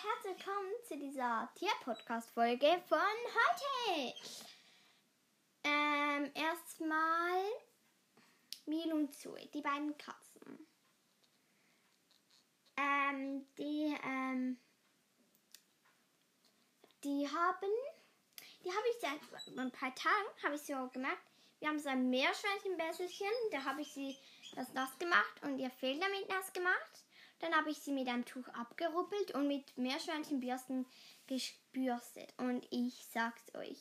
herzlich willkommen zu dieser Tier-Podcast-Folge von heute. Ähm, erstmal Mil und Zoe, die beiden Katzen. Ähm, die, ähm, die haben, die habe ich seit ein paar Tagen, habe ich so gemerkt, wir haben so ein Meerschweinchenbesselchen, da habe ich sie das nass gemacht und ihr Fell damit nass gemacht. Dann habe ich sie mit einem Tuch abgeruppelt und mit Meerschweinchenbürsten gebürstet. Und ich sag's euch,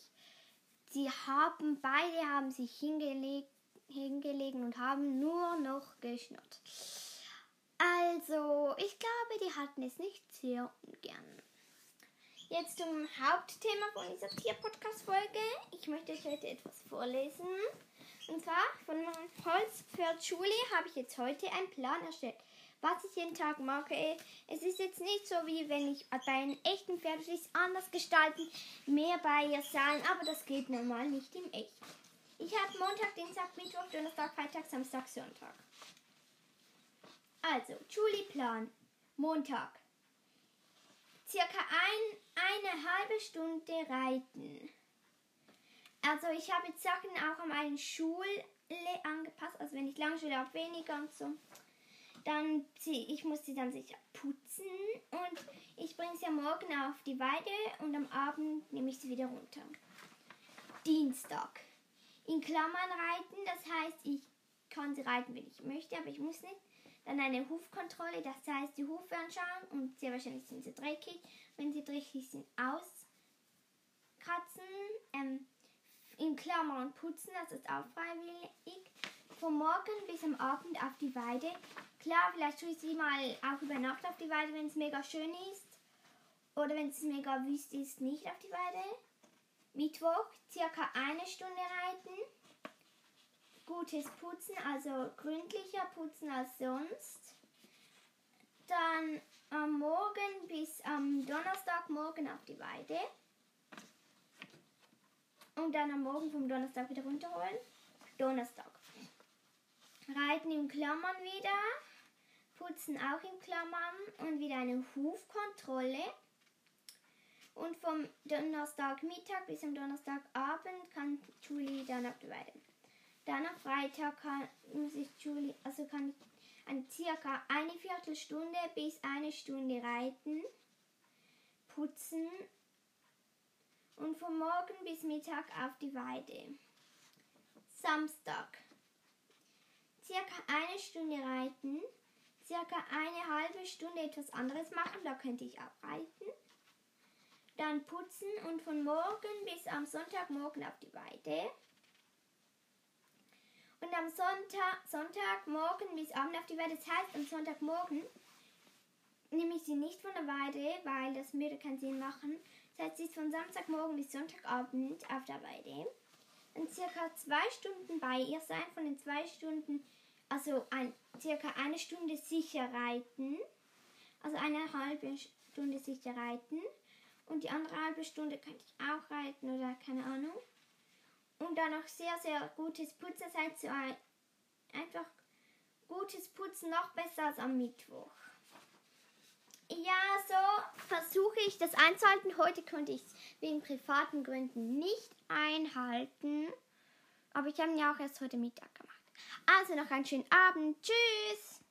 sie haben, beide haben sich hingelegt, hingelegen und haben nur noch geschnurrt. Also, ich glaube, die hatten es nicht sehr ungern. Jetzt zum Hauptthema von dieser Tier-Podcast-Folge. Ich möchte euch heute etwas vorlesen. Und zwar von Holzpferd Schule habe ich jetzt heute einen Plan erstellt was ich jeden Tag mache. Es ist jetzt nicht so, wie wenn ich bei einem echten Pferd ist, anders gestalten, mehr bei ihr sein, aber das geht normal nicht im Echt. Ich habe Montag, Dienstag, Mittwoch, Donnerstag, Freitag, Samstag, Sonntag. Also, Julie-Plan. Montag. Circa ein, eine halbe Stunde reiten. Also ich habe jetzt Sachen auch an meine Schule angepasst. Also wenn ich Langschule habe, weniger und so. Dann ich muss sie dann sicher putzen und ich bringe sie am Morgen auf die Weide und am Abend nehme ich sie wieder runter. Dienstag. In Klammern reiten, das heißt, ich kann sie reiten, wenn ich möchte, aber ich muss nicht. Dann eine Hufkontrolle, das heißt, die Hufe anschauen und sehr wahrscheinlich sind sie dreckig. Wenn sie dreckig sind, auskratzen. Ähm, in Klammern putzen, das ist auch freiwillig. Vom Morgen bis am Abend auf die Weide Klar, vielleicht tue ich sie mal auch über Nacht auf die Weide, wenn es mega schön ist. Oder wenn es mega wüst ist, nicht auf die Weide. Mittwoch, circa eine Stunde reiten. Gutes Putzen, also gründlicher Putzen als sonst. Dann am Morgen bis am Donnerstagmorgen auf die Weide. Und dann am Morgen vom Donnerstag wieder runterholen. Donnerstag. Reiten in Klammern wieder putzen auch in Klammern und wieder eine Hufkontrolle. Und vom Donnerstagmittag bis am Donnerstagabend kann Julie dann auf die Weide. Dann am Freitag kann, muss ich Julie, also kann ich eine circa eine Viertelstunde bis eine Stunde reiten, putzen und vom Morgen bis Mittag auf die Weide. Samstag. Circa eine Stunde reiten, circa eine halbe Stunde etwas anderes machen, da könnte ich auch reiten. Dann putzen und von morgen bis am Sonntagmorgen auf die Weide. Und am Sonntag, Sonntagmorgen bis Abend auf die Weide. Das heißt, am Sonntagmorgen nehme ich sie nicht von der Weide, weil das würde keinen Sinn machen. Das heißt, sie ist von Samstagmorgen bis Sonntagabend auf der Weide. Dann circa zwei Stunden bei ihr sein. Von den zwei Stunden also ein, circa eine Stunde sicher reiten. Also eine halbe Stunde sicher reiten. Und die andere halbe Stunde könnte ich auch reiten oder keine Ahnung. Und dann noch sehr, sehr gutes Putzen. Das so ein, einfach gutes Putzen noch besser als am Mittwoch. Ja, so versuche ich das einzuhalten. Heute konnte ich es wegen privaten Gründen nicht einhalten. Aber ich habe ihn ja auch erst heute Mittag gemacht. Also noch einen schönen Abend. Tschüss.